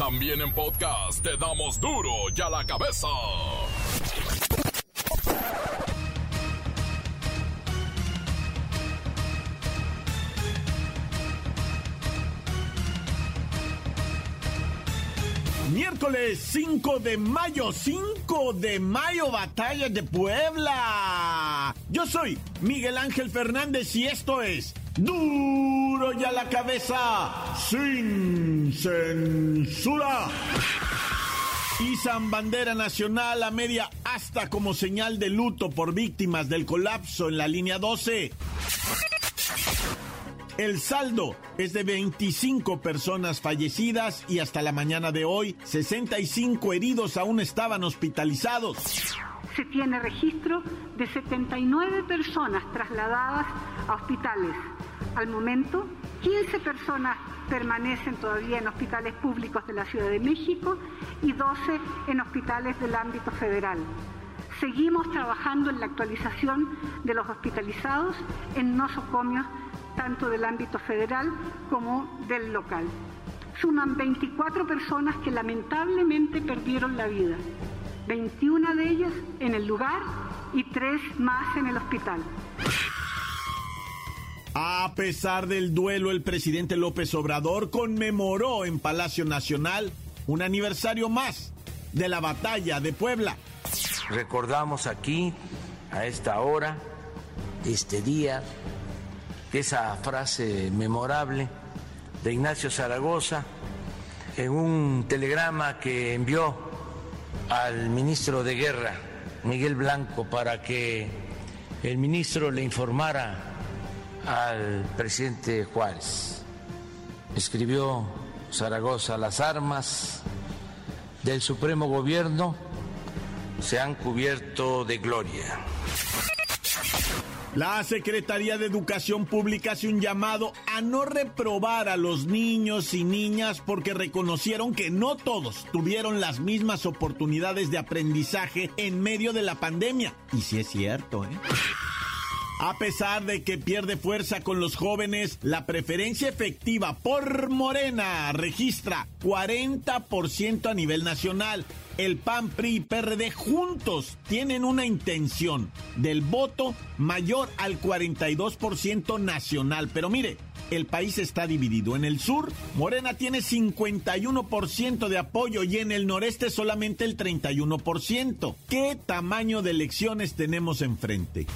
También en podcast te damos duro y a la cabeza. Miércoles 5 de mayo, 5 de mayo, batalla de Puebla. Yo soy Miguel Ángel Fernández y esto es Duro y a la cabeza, sin censura. Izan bandera nacional a media hasta como señal de luto por víctimas del colapso en la línea 12. El saldo es de 25 personas fallecidas y hasta la mañana de hoy 65 heridos aún estaban hospitalizados. Se tiene registro de 79 personas trasladadas a hospitales. Al momento, 15 personas permanecen todavía en hospitales públicos de la Ciudad de México y 12 en hospitales del ámbito federal. Seguimos trabajando en la actualización de los hospitalizados en nosocomios tanto del ámbito federal como del local. Suman 24 personas que lamentablemente perdieron la vida, 21 de ellas en el lugar y 3 más en el hospital. A pesar del duelo, el presidente López Obrador conmemoró en Palacio Nacional un aniversario más de la batalla de Puebla. Recordamos aquí, a esta hora, este día, esa frase memorable de Ignacio Zaragoza en un telegrama que envió al ministro de Guerra, Miguel Blanco, para que el ministro le informara al presidente Juárez. Escribió Zaragoza, las armas del Supremo Gobierno se han cubierto de gloria. La Secretaría de Educación Pública hace un llamado a no reprobar a los niños y niñas porque reconocieron que no todos tuvieron las mismas oportunidades de aprendizaje en medio de la pandemia. Y sí es cierto, ¿eh? A pesar de que pierde fuerza con los jóvenes, la preferencia efectiva por Morena registra 40% a nivel nacional. El PAN, PRI y PRD juntos tienen una intención del voto mayor al 42% nacional. Pero mire, el país está dividido. En el sur, Morena tiene 51% de apoyo y en el noreste solamente el 31%. ¿Qué tamaño de elecciones tenemos enfrente?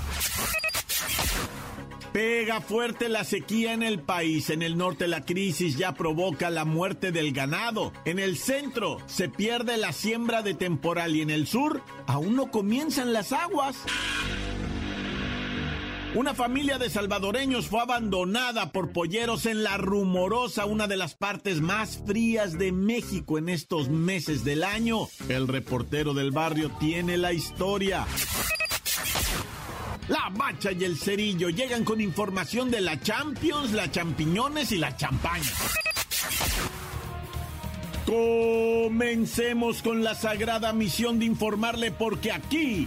Pega fuerte la sequía en el país. En el norte la crisis ya provoca la muerte del ganado. En el centro se pierde la siembra de temporal y en el sur aún no comienzan las aguas. Una familia de salvadoreños fue abandonada por polleros en la rumorosa, una de las partes más frías de México en estos meses del año. El reportero del barrio tiene la historia. La Bacha y el Cerillo llegan con información de la Champions, la Champiñones y la Champaña. Comencemos con la sagrada misión de informarle porque aquí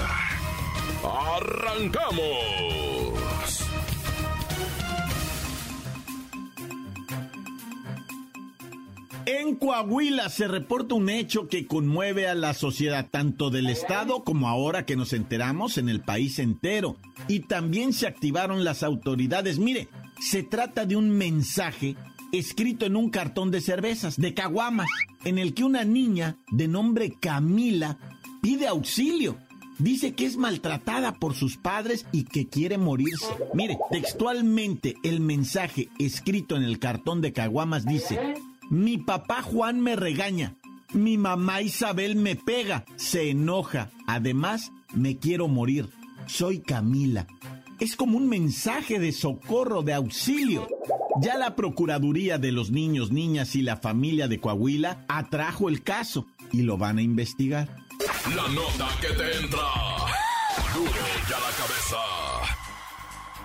¡Arrancamos! En Coahuila se reporta un hecho que conmueve a la sociedad tanto del Estado como ahora que nos enteramos en el país entero. Y también se activaron las autoridades. Mire, se trata de un mensaje escrito en un cartón de cervezas, de caguamas, en el que una niña de nombre Camila pide auxilio. Dice que es maltratada por sus padres y que quiere morirse. Mire, textualmente el mensaje escrito en el cartón de caguamas dice, mi papá Juan me regaña. Mi mamá Isabel me pega. Se enoja. Además, me quiero morir. Soy Camila. Es como un mensaje de socorro, de auxilio. Ya la Procuraduría de los Niños, Niñas y la Familia de Coahuila atrajo el caso y lo van a investigar. La nota que te entra. Duro ya la cabeza.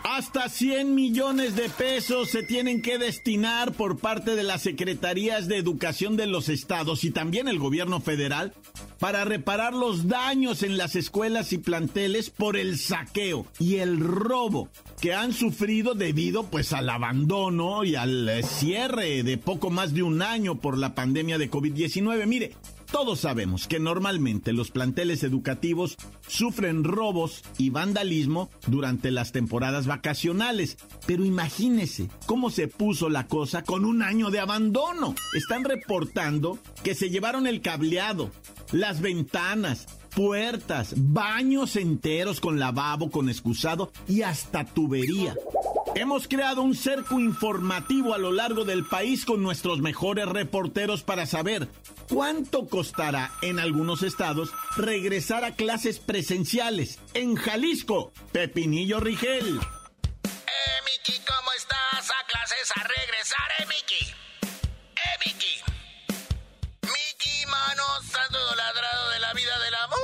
Hasta 100 millones de pesos se tienen que destinar por parte de las secretarías de educación de los estados y también el gobierno federal para reparar los daños en las escuelas y planteles por el saqueo y el robo que han sufrido debido pues al abandono y al eh, cierre de poco más de un año por la pandemia de COVID-19. Mire, todos sabemos que normalmente los planteles educativos sufren robos y vandalismo durante las temporadas vacacionales, pero imagínese cómo se puso la cosa con un año de abandono. Están reportando que se llevaron el cableado, las ventanas, puertas, baños enteros con lavabo, con excusado y hasta tubería. Hemos creado un cerco informativo a lo largo del país con nuestros mejores reporteros para saber cuánto costará en algunos estados regresar a clases presenciales. En Jalisco, Pepinillo Rigel. Eh, Miki, ¿cómo estás? A clases a regresar, eh, Miki. Eh, Miki. Miki, mano, santo ladrado de la vida del amor.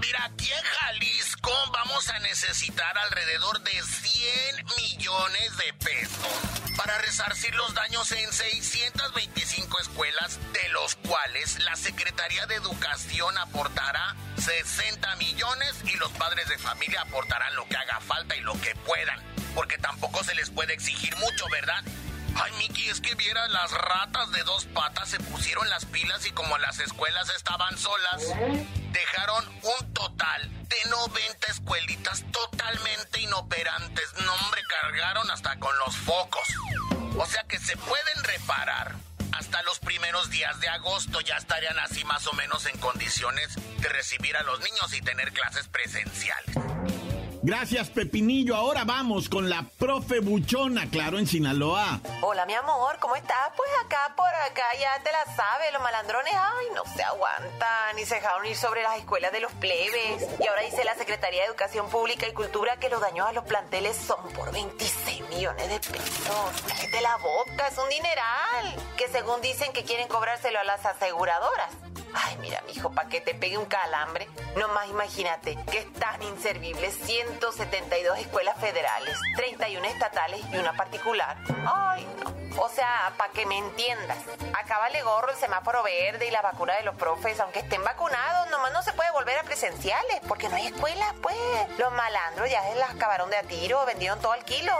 Mira, aquí en Jalisco vamos a necesitar alrededor de 100 millones de pesos para resarcir los daños en 625 escuelas, de los cuales la Secretaría de Educación aportará 60 millones y los padres de familia aportarán lo que haga falta y lo que puedan, porque tampoco se les puede exigir mucho, ¿verdad? Ay, Miki, es que vieras, las ratas de dos patas se pusieron las pilas y como las escuelas estaban solas, dejaron un total de 90 escuelitas días de agosto ya estarían así más o menos en condiciones de recibir a los niños y tener clases presenciales. Gracias, Pepinillo. Ahora vamos con la profe Buchona, claro, en Sinaloa. Hola, mi amor, ¿cómo estás? Pues acá, por acá, ya te la sabes, los malandrones, ay, no se aguantan y se dejaron ir sobre las escuelas de los plebes. Y ahora dice la Secretaría de Educación Pública y Cultura que los daños a los planteles son por 26 millones de pesos. Cállate la boca, es un dineral. Que según dicen que quieren cobrárselo a las aseguradoras. Ay, mira, mijo, para que te pegue un calambre. Nomás imagínate que están inservibles 172 escuelas federales, 31 estatales y una particular. Ay, no. O sea, para que me entiendas, acábale gorro el semáforo verde y la vacuna de los profes, aunque estén vacunados, nomás no se puede volver a presenciales, porque no hay escuelas, pues. Los malandros ya se las acabaron de a tiro, vendieron todo al kilo.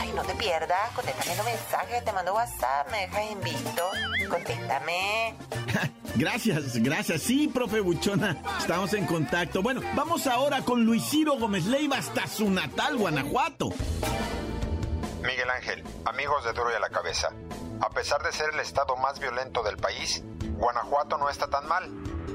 Ay, no te pierdas, contéstame los mensajes, te mando WhatsApp, me dejas en visto. Contéstame. Gracias, gracias. Sí, profe Buchona, estamos en contacto. Bueno, vamos ahora con Luis Ciro Gómez Leiva hasta su natal, Guanajuato. Miguel Ángel, amigos de Duro y a la Cabeza. A pesar de ser el estado más violento del país, Guanajuato no está tan mal.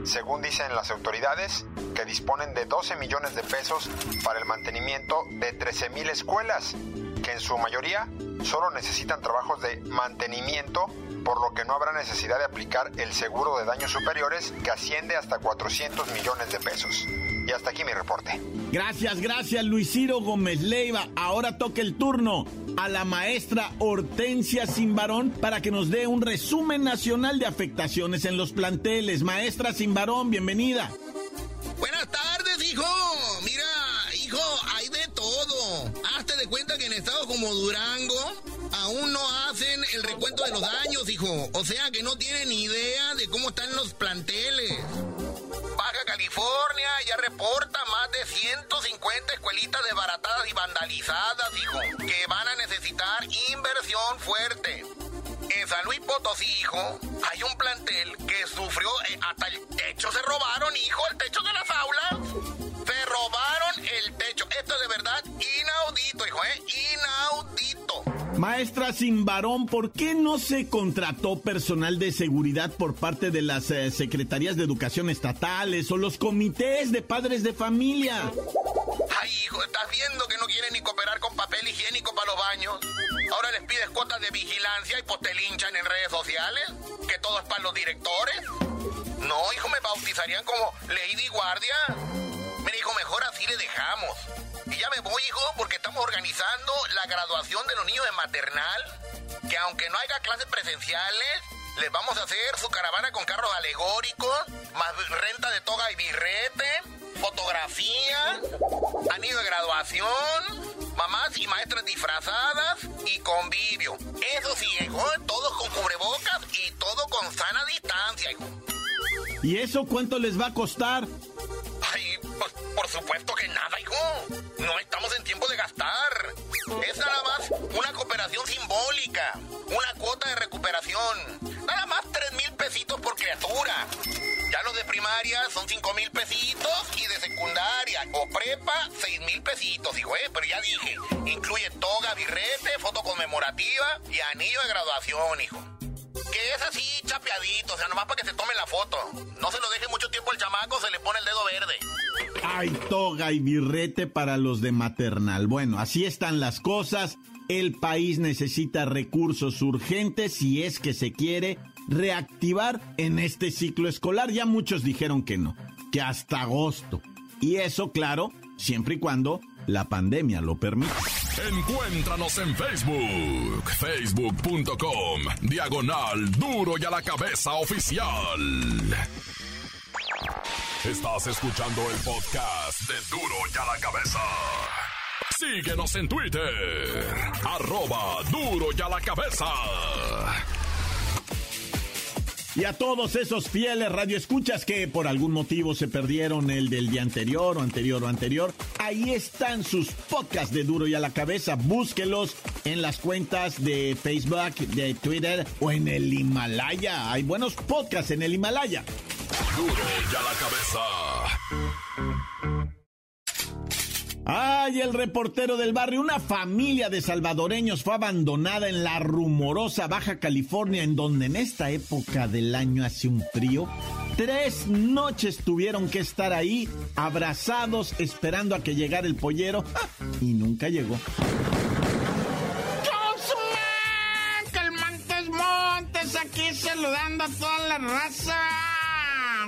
Según dicen las autoridades, que disponen de 12 millones de pesos para el mantenimiento de 13 mil escuelas, que en su mayoría solo necesitan trabajos de mantenimiento, por lo que no habrá necesidad de aplicar el seguro de daños superiores que asciende hasta 400 millones de pesos. Y hasta aquí mi reporte. Gracias, gracias Luis Ciro Gómez Leiva. Ahora toca el turno a la maestra Hortensia Simbarón para que nos dé un resumen nacional de afectaciones en los planteles. Maestra Simbarón, bienvenida. Buenas tardes, hijo. Mira, hijo, hay de todo. Hazte de cuenta que en estados como Durango aún no hacen el recuento de los daños, hijo. O sea que no tienen idea de cómo están los planteles. Baja California ya reporta más de 150 escuelitas desbaratadas y vandalizadas, hijo, que van a necesitar inversión fuerte. En San Luis Potosí, hijo, hay un plantel que sufrió eh, hasta el techo. Se robaron, hijo, el techo de las aulas. Se robaron el techo. Esto es de verdad inaudito, hijo, ¿eh? Inaudito. Maestra Simbarón, ¿por qué no se contrató personal de seguridad por parte de las eh, secretarías de educación estatales o los comités de padres de familia? Ay, hijo, ¿estás viendo que no quieren ni cooperar con papel higiénico para los baños? Ahora les pides cuotas de vigilancia y pues te linchan en redes sociales. ¿Que todo es para los directores? No, hijo, me bautizarían como Lady Guardia. Mira, hijo, mejor así le dejamos. Y ya me voy, hijo, porque estamos organizando la graduación de los niños de maternal. que aunque no haya clases presenciales, les vamos a hacer su caravana con carros alegóricos, más renta de toga y birrete, fotografía, anillo de graduación, mamás y maestras disfrazadas y convivio. Eso sí, hijo, todos con cubrebocas y todo con sana distancia. ¿Y eso cuánto les va a costar? Por supuesto que nada, hijo. No estamos en tiempo de gastar. Es nada más una cooperación simbólica, una cuota de recuperación. Nada más tres mil pesitos por criatura. Ya los de primaria son cinco mil pesitos y de secundaria o prepa seis mil pesitos, hijo, ¿eh? Pero ya dije, incluye toga, birrete, foto conmemorativa y anillo de graduación, hijo. Es así, chapeadito, o sea, nomás para que se tome la foto. No se lo deje mucho tiempo al chamaco, se le pone el dedo verde. Hay toga y birrete para los de maternal. Bueno, así están las cosas. El país necesita recursos urgentes si es que se quiere reactivar en este ciclo escolar. Ya muchos dijeron que no, que hasta agosto. Y eso, claro, siempre y cuando la pandemia lo permita. Encuéntranos en Facebook, facebook.com, diagonal duro y a la cabeza oficial. Estás escuchando el podcast de duro y a la cabeza. Síguenos en Twitter, arroba duro y a la cabeza. Y a todos esos fieles radioescuchas que por algún motivo se perdieron el del día anterior o anterior o anterior, ahí están sus podcasts de Duro y a la Cabeza. Búsquelos en las cuentas de Facebook, de Twitter o en el Himalaya. Hay buenos podcasts en el Himalaya. Duro y a la cabeza. Ay, el reportero del barrio, una familia de salvadoreños fue abandonada en la rumorosa Baja California, en donde en esta época del año hace un frío. Tres noches tuvieron que estar ahí, abrazados, esperando a que llegara el pollero, y nunca llegó. Calmantes Montes, aquí saludando a toda la raza.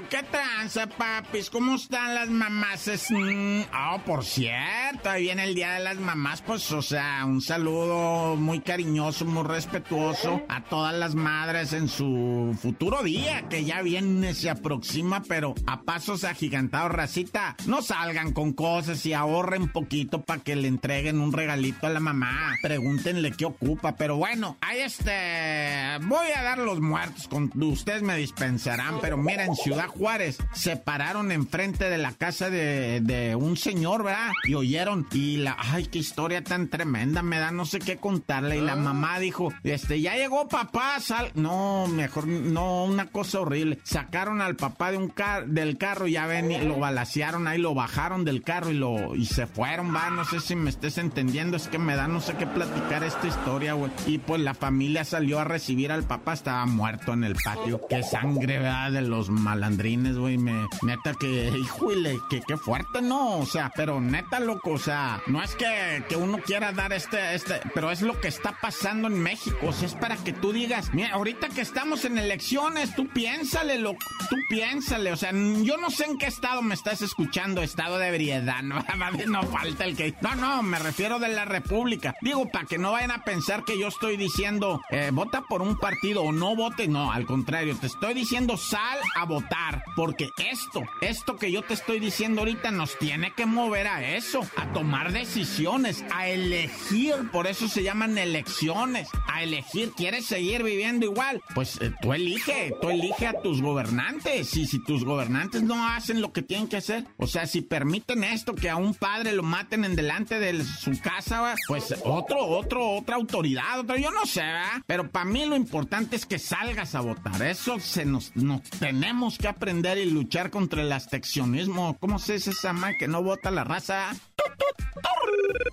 ¿Qué tranza, papis? ¿Cómo están las mamás? Mm, oh, por cierto, ahí viene el Día de las Mamás, pues, o sea, un saludo muy cariñoso, muy respetuoso a todas las madres en su futuro día, que ya viene, se aproxima, pero a pasos agigantados, racita. No salgan con cosas y ahorren poquito para que le entreguen un regalito a la mamá. Pregúntenle qué ocupa, pero bueno, ahí este... Voy a dar los muertos, con ustedes me dispensarán, pero mira, en Ciudad Juárez se pararon enfrente de la casa de, de, un señor, ¿verdad? Y oyeron, y la, ay, qué historia tan tremenda, me da no sé qué contarle. Y la mamá dijo, este, ya llegó papá, sal. No, mejor, no, una cosa horrible. Sacaron al papá de un car del carro, ya ven, y lo balasearon ahí, lo bajaron del carro y lo, y se fueron, va, no sé si me estés entendiendo, es que me da no sé qué platicar esta historia, güey. Y pues la familia salió a recibir al papá, estaba muerto en el patio. Qué sangre, ¿verdad? De los malandrines, güey, me, neta que, híjole, que qué fuerte, ¿no? O sea, pero neta, loco, o sea, no es que, que uno quiera dar este, este, pero es lo que está pasando en México, o sea, es para que tú digas, mira, ahorita que estamos en elecciones, tú piénsale, loco, tú piénsale, o sea, yo no sé en qué estado me estás escuchando, estado de ebriedad, no, no falta el que, no, no, me refiero de la República, digo, para que no vayan a pensar que yo estoy diciendo, eh, vota por un partido o no vote, no, al contrario, te estoy diciendo, sal a votar, porque esto, esto que yo te estoy diciendo ahorita nos tiene que mover a eso, a tomar decisiones, a elegir, por eso se llaman elecciones, a elegir, ¿quieres seguir viviendo igual? Pues eh, tú elige, tú elige a tus gobernantes, y si tus gobernantes no hacen lo que tienen que hacer, o sea, si permiten esto, que a un padre lo maten en delante de su casa, pues otro, otro, otra autoridad, otro, yo no sé, ¿verdad? Pero para mí lo importante es que salgas a votar, eso se nos, nos tenemos que aprender y luchar contra el absteccionismo. ¿Cómo se dice esa man que no vota la raza?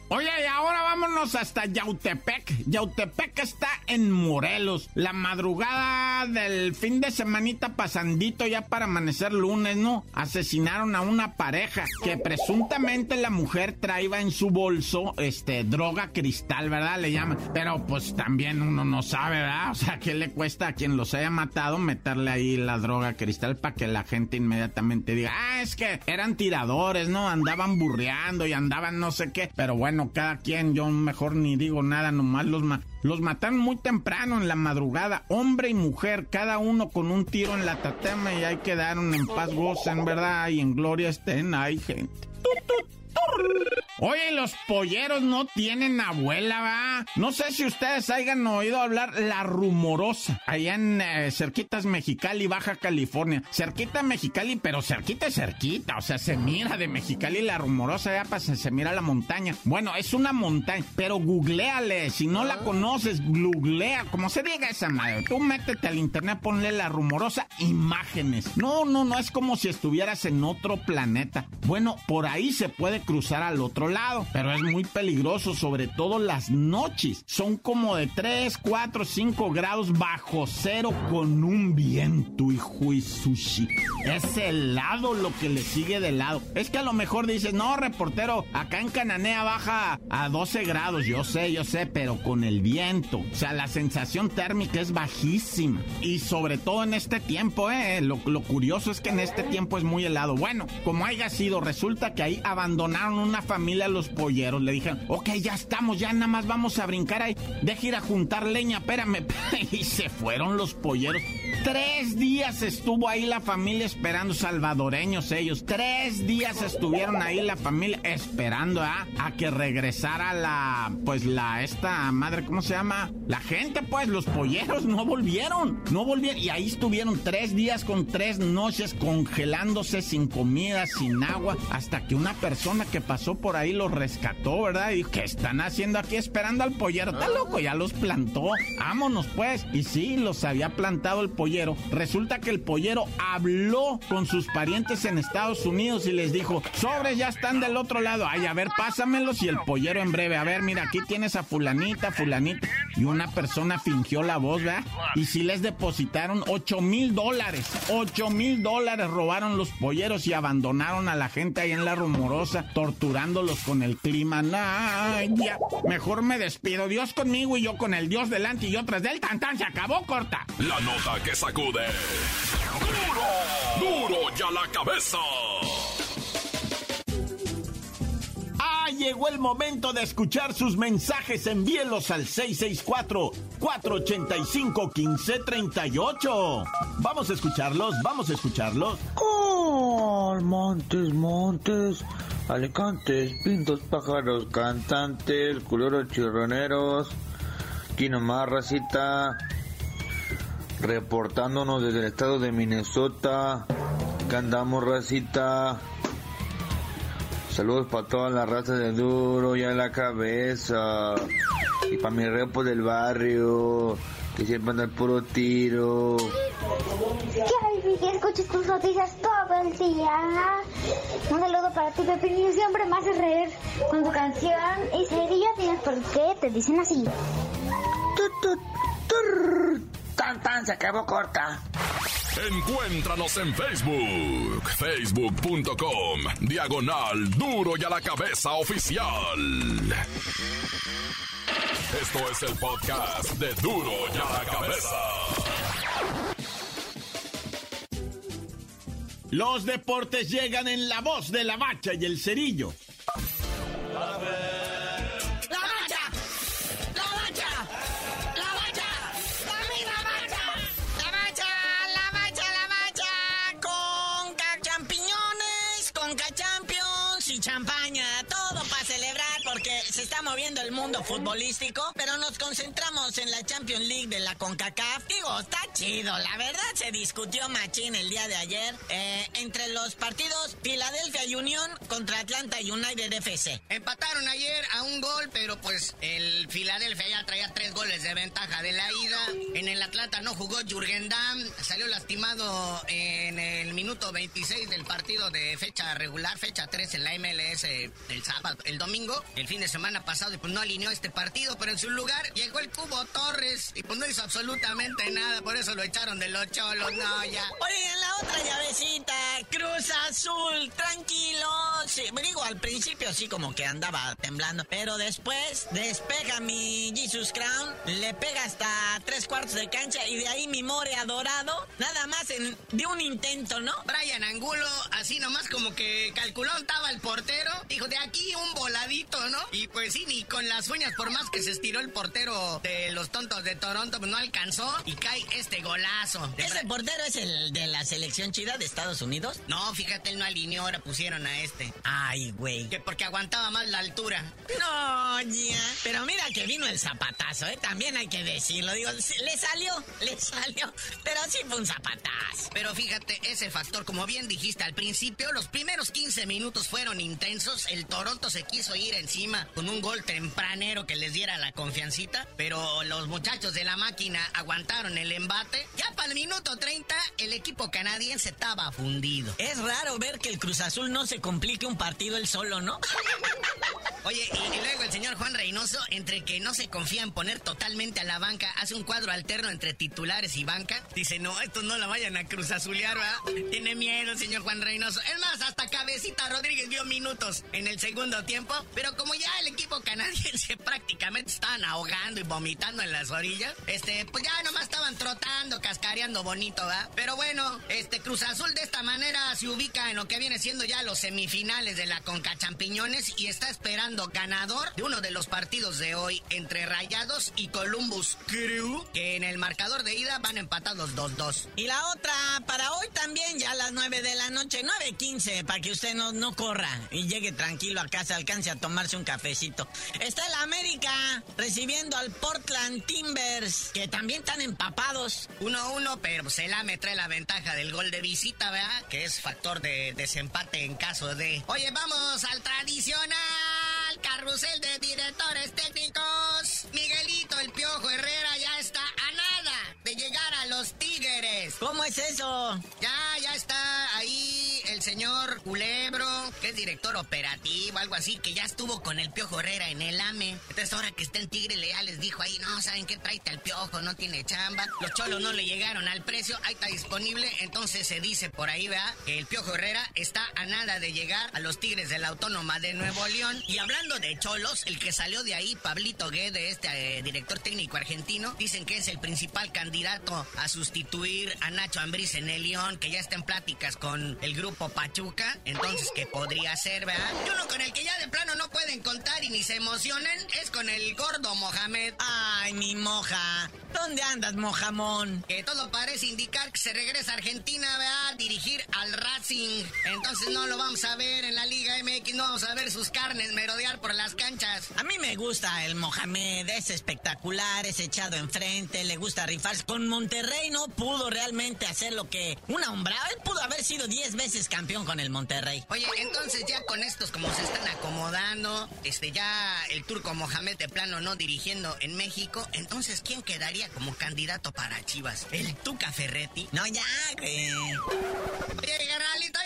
Oye, y ahora vámonos hasta Yautepec. Yautepec está en Morelos. La madrugada del fin de semanita pasandito ya para amanecer lunes, ¿no? Asesinaron a una pareja que presuntamente la mujer traía en su bolso, este, droga cristal, ¿verdad? Le llaman. Pero pues también uno no sabe, ¿verdad? O sea, ¿qué le cuesta a quien los haya matado meterle ahí la droga cristal para que la gente inmediatamente diga, ah, es que eran tiradores, ¿no? Andaban burreando y andaban no sé qué. Pero bueno, cada quien, yo mejor ni digo nada, nomás los, ma Los mataron muy temprano en la madrugada, hombre y mujer, cada uno con un tiro en la tatema y ahí quedaron en paz, gocen, ¿verdad? Y en gloria estén, hay gente. Oye, los polleros no tienen abuela, va. No sé si ustedes hayan oído hablar la rumorosa, allá en eh, cerquitas Mexicali, Baja California. Cerquita Mexicali, pero cerquita cerquita. O sea, se mira de Mexicali la rumorosa, ya pasa, se mira la montaña. Bueno, es una montaña, pero googleale. Si no la conoces, googlea, como se diga esa madre. Tú métete al internet, ponle la rumorosa imágenes. No, no, no es como si estuvieras en otro planeta. Bueno, por ahí se puede cruzar al otro lado, pero es muy peligroso, sobre todo las noches. Son como de 3, 4, 5 grados bajo cero con un viento, hijo y sushi. Es helado lo que le sigue de lado. Es que a lo mejor dices, no, reportero, acá en Cananea baja a 12 grados. Yo sé, yo sé, pero con el viento. O sea, la sensación térmica es bajísima. Y sobre todo en este tiempo, ¿eh? Lo, curioso es que en este tiempo es muy helado. Bueno, como haya sido, resulta que ahí abandonaron una familia los polleros. Le dijeron, ok, ya estamos, ya nada más vamos a brincar ahí. Deja ir a juntar leña, espérame. y se fueron los polleros. Tres días estuvo ahí la familia esperando, salvadoreños ellos. Tres días estuvieron ahí la familia esperando ¿ah? a que regresara la, pues la, esta madre, ¿cómo se llama? La gente, pues, los polleros no volvieron, no volvieron. Y ahí estuvieron tres días con tres noches congelándose sin comida, sin agua, hasta que una persona que pasó por ahí los rescató, ¿verdad? Y dijo, ¿qué están haciendo aquí esperando al pollero? Está loco, ya los plantó. Vámonos, pues. Y sí, los había plantado el pollero. Resulta que el pollero habló con sus parientes en Estados Unidos y les dijo, sobres ya están del otro lado. Ay, a ver, pásamelos. Y el pollero en breve, a ver, mira, aquí tienes a fulanita, fulanita. Y una persona fingió la voz, ¿verdad? Y sí les depositaron 8 mil dólares. 8 mil dólares robaron los polleros y abandonaron a la gente ahí en la rumorosa, torturándolos con el clima. Nah, ya. Mejor me despido. Dios conmigo y yo con el Dios delante y yo tras del tantán. Se acabó corta. La nota que sacude. ¡Duro! ¡Duro ya la cabeza! Ah, llegó el momento de escuchar sus mensajes. Envíelos al 664-485-1538. Vamos a escucharlos, vamos a escucharlos. Oh, montes, montes, alicantes, pintos, pájaros, cantantes, culeros chirroneros. Aquí nomás, racita. Reportándonos desde el estado de Minnesota. Que andamos, racita. Saludos para toda la raza de duro y a la cabeza. Y para mi repo del barrio, que siempre anda el puro tiro. ¿Qué Vicky? Escuchas tus noticias todo el día. Un saludo para ti, Pepinillo. Siempre me haces reír con tu canción. Y ese día tienes por qué te dicen así. Tut, tut, turr. Tan tan se acabó corta. Encuéntranos en Facebook, facebook.com, diagonal duro y a la cabeza oficial. Esto es el podcast de duro y a la cabeza. Los deportes llegan en la voz de la bacha y el cerillo. Mundo futbolístico, pero nos concentramos en la Champions League de la CONCACAF. Digo, está chido. La verdad se discutió machín el día de ayer eh, entre los partidos Philadelphia Union contra Atlanta United FC. Empataron ayer a un gol, pero pues el Philadelphia ya traía tres goles de ventaja de la ida. En el Atlanta no jugó Jürgen Damm, salió lastimado en el minuto 26 del partido de fecha regular, fecha 3 en la MLS el sábado, el domingo, el fin de semana pasado, y pues no alineó este partido, pero en su lugar llegó el Cubo Torres y pues no hizo absolutamente nada, por eso lo echaron de los cholos, no, ya. Oye, en la otra llavecita, Cruz Azul, tranquilo. Sí, digo, al principio sí como que andaba temblando, pero después despeja mi Jesus Crown, le pega hasta tres cuartos de cancha y de ahí mi More adorado, nada más en, de un intento, ¿no? Brian Angulo, así nomás como que calculó estaba el portero, dijo, de aquí un voladito, ¿no? Y pues sí, ni con las por más que se estiró el portero de los tontos de Toronto, no alcanzó y cae este golazo. ¿Ese portero es el de la selección chida de Estados Unidos? No, fíjate, él no alineó, ahora pusieron a este. Ay, güey. Que porque aguantaba más la altura. No, ya. Pero mira que vino el zapatazo, ¿eh? También hay que decirlo. Digo, le salió, le salió. Pero sí fue un zapatazo. Pero fíjate, ese factor, como bien dijiste al principio, los primeros 15 minutos fueron intensos. El Toronto se quiso ir encima con un gol que les diera la confiancita. Pero los muchachos de la máquina aguantaron el embate. Ya para el minuto 30, el equipo canadiense estaba fundido. Es raro ver que el Cruz Azul no se complique un partido él solo, ¿no? Oye, y, luego el señor Juan Reynoso, entre que no se confía en poner totalmente a la banca, hace un cuadro alterno entre titulares y banca. Dice, no, estos no la vayan a cruz azulear, ¿verdad? Tiene miedo el señor Juan Reynoso. Es más, hasta Cabecita Rodríguez dio minutos en el segundo tiempo. Pero como ya el equipo canadiense prácticamente estaban ahogando y vomitando en las orillas, este, pues ya nomás estaban trotando, cascareando bonito, ¿verdad? Pero bueno, este Cruz Azul de esta manera se ubica en lo que viene siendo ya los semifinales de la Conca Champiñones y está esperando ganador de uno de los partidos de hoy entre Rayados y Columbus Crew, que en el marcador de ida van empatados 2-2. Y la otra para hoy también, ya a las 9 de la noche, 9.15, para que usted no, no corra y llegue tranquilo a casa, alcance a tomarse un cafecito. Está el América recibiendo al Portland Timbers, que también están empapados. 1-1, pero se la trae la ventaja del gol de visita, ¿verdad? Que es factor de desempate en caso de... Oye, vamos al tradicional carrusel de directores técnicos. Miguelito el Piojo Herrera ya está a nada de llegar a los Tigres. ¿Cómo es eso? Ya, ya está ahí señor Culebro, que es director operativo, algo así, que ya estuvo con el Piojo Herrera en el AME. Entonces ahora que está en Tigre Leales dijo ahí, no, ¿saben qué? Tráete al Piojo, no tiene chamba. Los cholos no le llegaron al precio, ahí está disponible. Entonces se dice por ahí, vea, que el Piojo Herrera está a nada de llegar a los Tigres de la Autónoma de Nuevo León. Y hablando de cholos, el que salió de ahí, Pablito Guede, este eh, director técnico argentino, dicen que es el principal candidato a sustituir a Nacho Ambriz en el León, que ya está en pláticas con el grupo Pachuca. Entonces, ¿qué podría ser, verdad? Y uno con el que ya de plano no pueden contar y ni se emocionen es con el gordo Mohamed. Ay, mi moja. ¿Dónde andas, mojamón? Que todo parece indicar que se regresa a Argentina, ¿verdad? A dirigir al Racing. Entonces no lo vamos a ver en la Liga MX, no vamos a ver sus carnes merodear por las canchas. A mí me gusta el Mohamed, es espectacular, es echado enfrente, le gusta rifarse. Con Monterrey no pudo realmente hacer lo que una hombrada. Él pudo haber sido 10 veces campeón con el Monterrey. Oye, entonces ya con estos como se están acomodando, este ya el turco Mohamed de plano no dirigiendo en México, entonces ¿quién quedaría como candidato para Chivas? ¿El Tuca Ferretti? No, ya, güey. Oye, carnalito, ya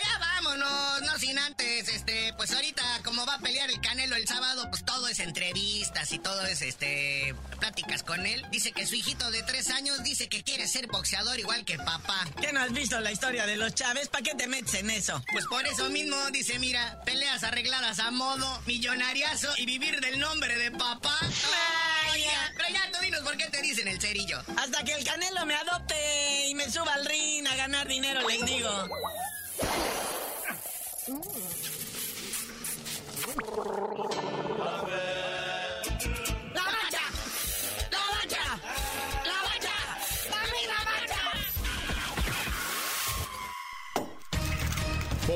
vámonos, no sin antes, este, pues ahorita como va a pelear el Canelo el sábado, pues todo es entrevistas y todo es, este, pláticas con él. Dice que su hijito de tres años dice que quiere ser boxeador igual que papá. ¿Qué no has visto la historia de los Chávez? ¿Para qué te metes en eso? Pues por eso mismo dice, mira, peleas arregladas a modo, millonariazo y vivir del nombre de papá. Vaya. Pero ya tú dinos por qué te dicen el cerillo. Hasta que el Canelo me adopte y me suba al ring a ganar dinero, les digo.